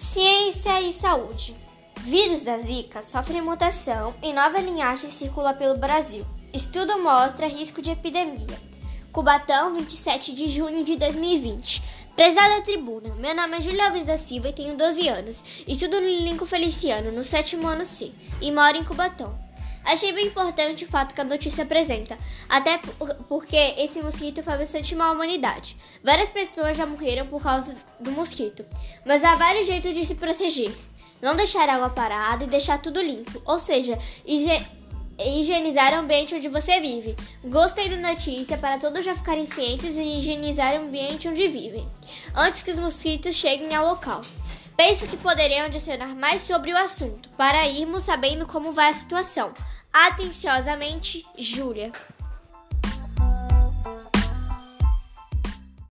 Ciência e saúde. Vírus da Zika sofre mutação e nova linhagem circula pelo Brasil. Estudo mostra risco de epidemia. Cubatão, 27 de junho de 2020. Prezada tribuna, meu nome é Julia Alves da Silva e tenho 12 anos. Estudo no Lincoln Feliciano, no sétimo ano C, e moro em Cubatão. Achei bem importante o fato que a notícia apresenta, até porque esse mosquito faz bastante mal à humanidade. Várias pessoas já morreram por causa do mosquito, mas há vários jeitos de se proteger. Não deixar água parada e deixar tudo limpo, ou seja, higienizar o ambiente onde você vive. Gostei da notícia para todos já ficarem cientes e higienizar o ambiente onde vivem, antes que os mosquitos cheguem ao local. Penso que poderiam adicionar mais sobre o assunto, para irmos sabendo como vai a situação. Atenciosamente, Júlia.